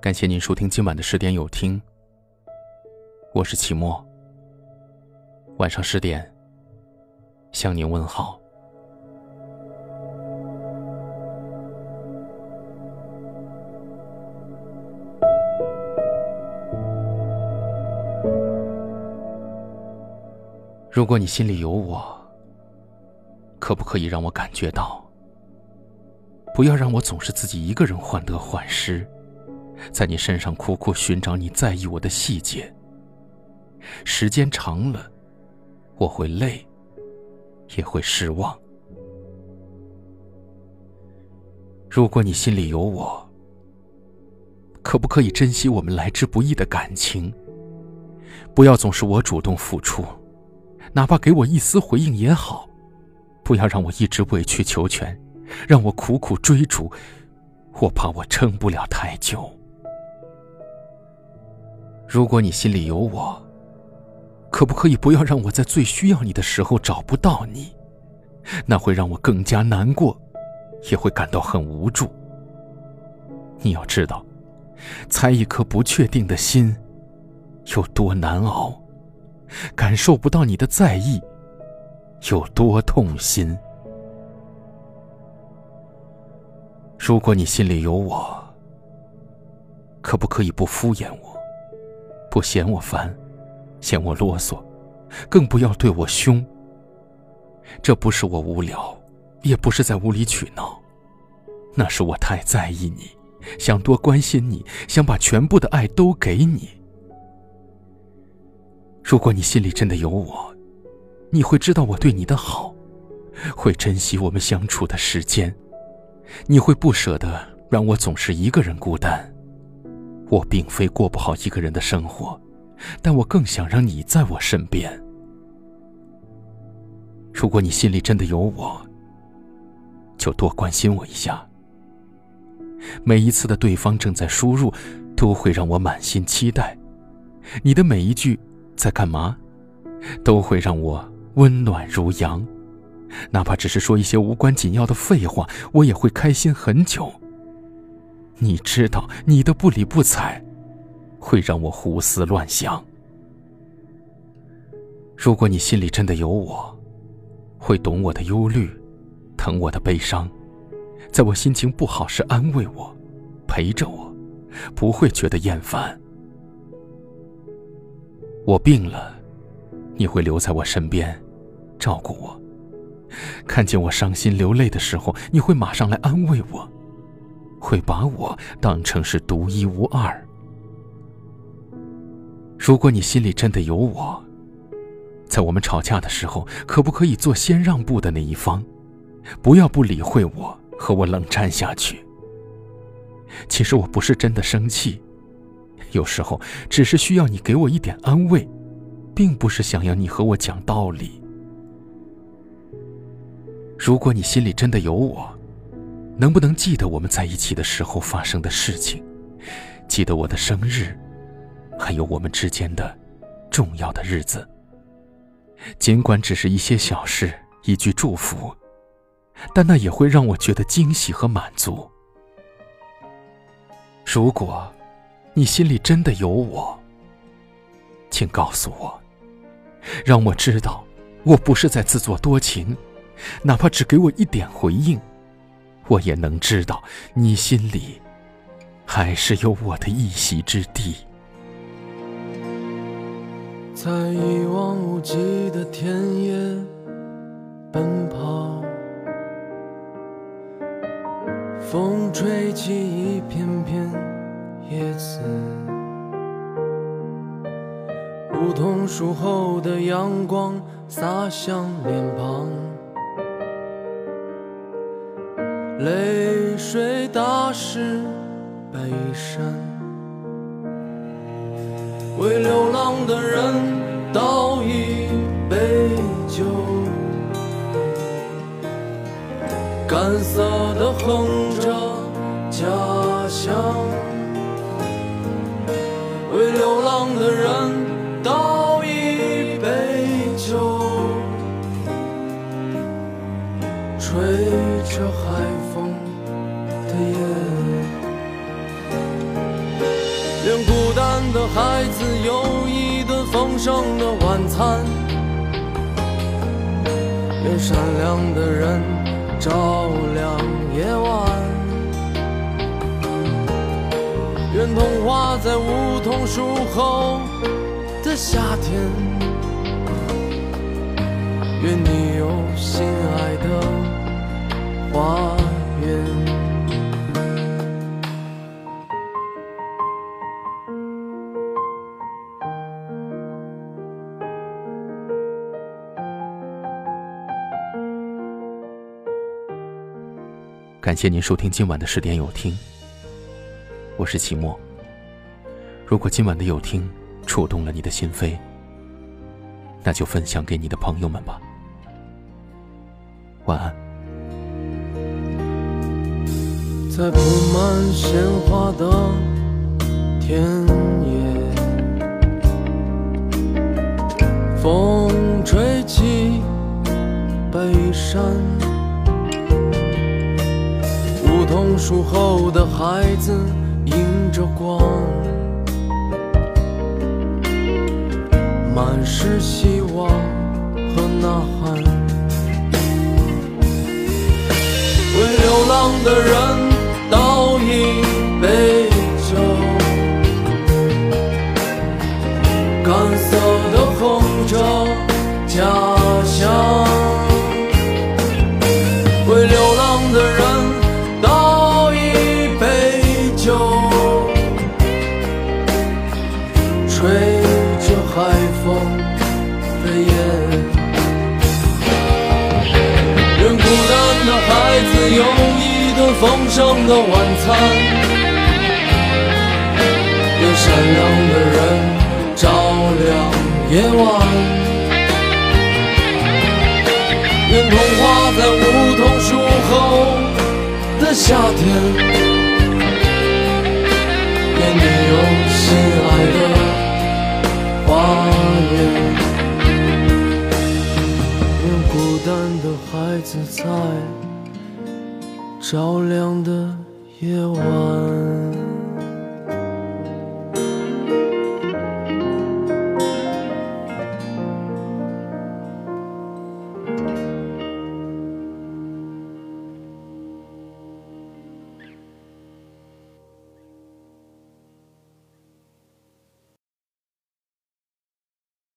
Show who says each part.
Speaker 1: 感谢您收听今晚的十点有听，我是齐墨。晚上十点向您问好。如果你心里有我，可不可以让我感觉到？不要让我总是自己一个人患得患失。在你身上苦苦寻找你在意我的细节，时间长了，我会累，也会失望。如果你心里有我，可不可以珍惜我们来之不易的感情？不要总是我主动付出，哪怕给我一丝回应也好。不要让我一直委曲求全，让我苦苦追逐，我怕我撑不了太久。如果你心里有我，可不可以不要让我在最需要你的时候找不到你？那会让我更加难过，也会感到很无助。你要知道，猜一颗不确定的心有多难熬，感受不到你的在意有多痛心。如果你心里有我，可不可以不敷衍我？不嫌我烦，嫌我啰嗦，更不要对我凶。这不是我无聊，也不是在无理取闹，那是我太在意你，想多关心你，想把全部的爱都给你。如果你心里真的有我，你会知道我对你的好，会珍惜我们相处的时间，你会不舍得让我总是一个人孤单。我并非过不好一个人的生活，但我更想让你在我身边。如果你心里真的有我，就多关心我一下。每一次的对方正在输入，都会让我满心期待。你的每一句“在干嘛”，都会让我温暖如阳。哪怕只是说一些无关紧要的废话，我也会开心很久。你知道，你的不理不睬，会让我胡思乱想。如果你心里真的有我，会懂我的忧虑，疼我的悲伤，在我心情不好时安慰我，陪着我，不会觉得厌烦。我病了，你会留在我身边，照顾我。看见我伤心流泪的时候，你会马上来安慰我。会把我当成是独一无二。如果你心里真的有我，在我们吵架的时候，可不可以做先让步的那一方？不要不理会我，和我冷战下去。其实我不是真的生气，有时候只是需要你给我一点安慰，并不是想要你和我讲道理。如果你心里真的有我，能不能记得我们在一起的时候发生的事情？记得我的生日，还有我们之间的重要的日子。尽管只是一些小事，一句祝福，但那也会让我觉得惊喜和满足。如果你心里真的有我，请告诉我，让我知道我不是在自作多情，哪怕只给我一点回应。我也能知道，你心里还是有我的一席之地。
Speaker 2: 在一望无际的田野奔跑，风吹起一片片叶子，梧桐树后的阳光洒向脸庞。泪水打湿白衫，为流浪的人倒一杯酒，干涩的哼吹着海风的夜，愿孤单的孩子有一顿丰盛的晚餐，愿善良的人照亮夜晚，愿童话在梧桐树后的夏天。愿你有心爱的
Speaker 1: 感谢您收听今晚的十点有听，我是齐墨。如果今晚的有听触动了你的心扉，那就分享给你的朋友们吧。晚安。
Speaker 2: 在铺满鲜花的田野，风吹起北山，成熟后的孩子迎着光，满是希望和呐喊。为流浪的人的夜。的孩子有一顿丰盛的晚餐，愿善良的人照亮夜晚，愿童话在梧桐树后的夏天，愿你有心爱的花园。子在照亮的夜晚。